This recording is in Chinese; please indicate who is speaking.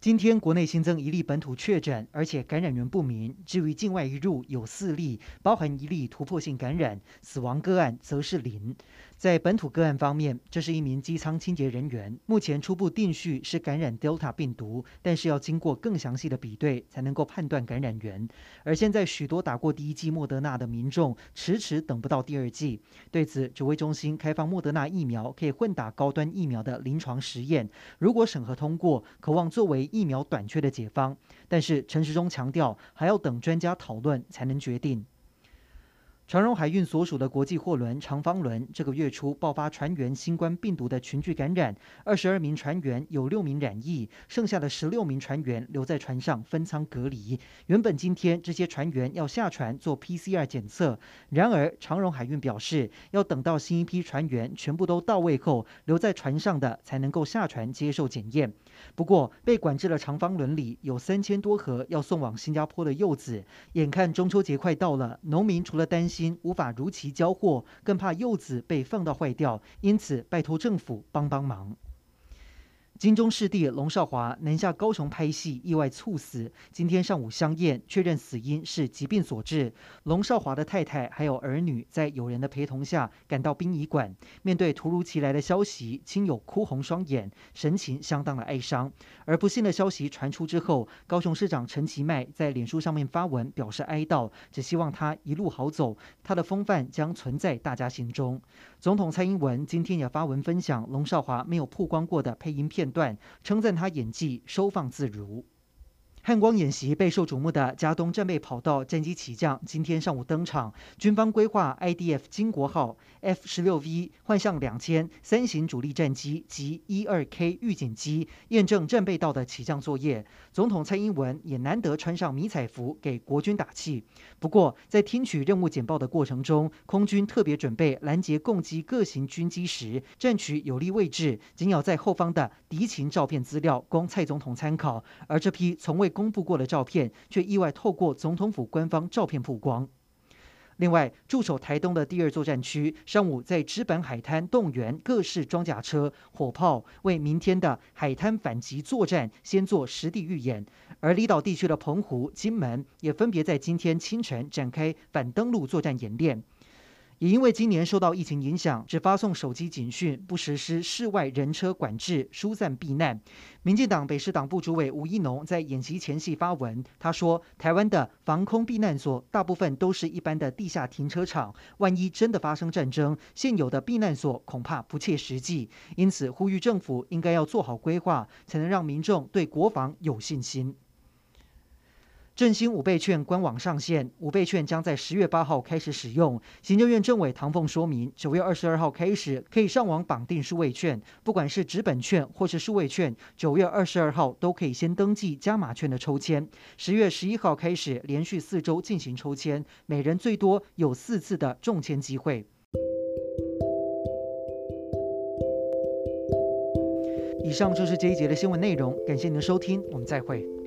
Speaker 1: 今天国内新增一例本土确诊，而且感染源不明。至于境外一入有四例，包含一例突破性感染，死亡个案则是零。在本土个案方面，这是一名机舱清洁人员，目前初步定序是感染 Delta 病毒，但是要经过更详细的比对才能够判断感染源。而现在许多打过第一剂莫德纳的民众迟迟等不到第二剂，对此指挥中心开放莫德纳疫苗可以混打高端疫苗的临床实验，如果审核通过，可望作为疫苗短缺的解方。但是陈时中强调，还要等专家讨论才能决定。长荣海运所属的国际货轮长方轮这个月初爆发船员新冠病毒的群聚感染，二十二名船员有六名染疫，剩下的十六名船员留在船上分舱隔离。原本今天这些船员要下船做 PCR 检测，然而长荣海运表示，要等到新一批船员全部都到位后，留在船上的才能够下船接受检验。不过，被管制的长方轮里有三千多盒要送往新加坡的柚子，眼看中秋节快到了，农民除了担心无法如期交货，更怕柚子被放到坏掉，因此拜托政府帮帮忙。金钟视帝龙少华南下高雄拍戏，意外猝死。今天上午相验，确认死因是疾病所致。龙少华的太太还有儿女在友人的陪同下赶到殡仪馆，面对突如其来的消息，亲友哭红双眼，神情相当的哀伤。而不幸的消息传出之后，高雄市长陈其迈在脸书上面发文表示哀悼，只希望他一路好走，他的风范将存在大家心中。总统蔡英文今天也发文分享龙少华没有曝光过的配音片段，称赞他演技收放自如。汉光演习备受瞩目的加东战备跑道战机起降，今天上午登场。军方规划 IDF 金国号 F 十六 V 换上两千三型主力战机及一二 K 预警机验证战备道的起降作业。总统蔡英文也难得穿上迷彩服给国军打气。不过，在听取任务简报的过程中，空军特别准备拦截共机各型军机时，占取有利位置，紧咬在后方的敌情照片资料供蔡总统参考。而这批从未公布过的照片，却意外透过总统府官方照片曝光。另外，驻守台东的第二作战区上午在知本海滩动员各式装甲车、火炮，为明天的海滩反击作战先做实地预演。而离岛地区的澎湖、金门也分别在今天清晨展开反登陆作战演练。也因为今年受到疫情影响，只发送手机警讯，不实施室外人车管制、疏散避难。民进党北市党部主委吴一农在演习前夕发文，他说：“台湾的防空避难所大部分都是一般的地下停车场，万一真的发生战争，现有的避难所恐怕不切实际。因此，呼吁政府应该要做好规划，才能让民众对国防有信心。”振兴五倍券官网上线，五倍券将在十月八号开始使用。行政院政委唐凤说明，九月二十二号开始可以上网绑定数位券，不管是纸本券或是数位券，九月二十二号都可以先登记加码券的抽签。十月十一号开始连续四周进行抽签，每人最多有四次的中签机会。以上就是这一节的新闻内容，感谢您的收听，我们再会。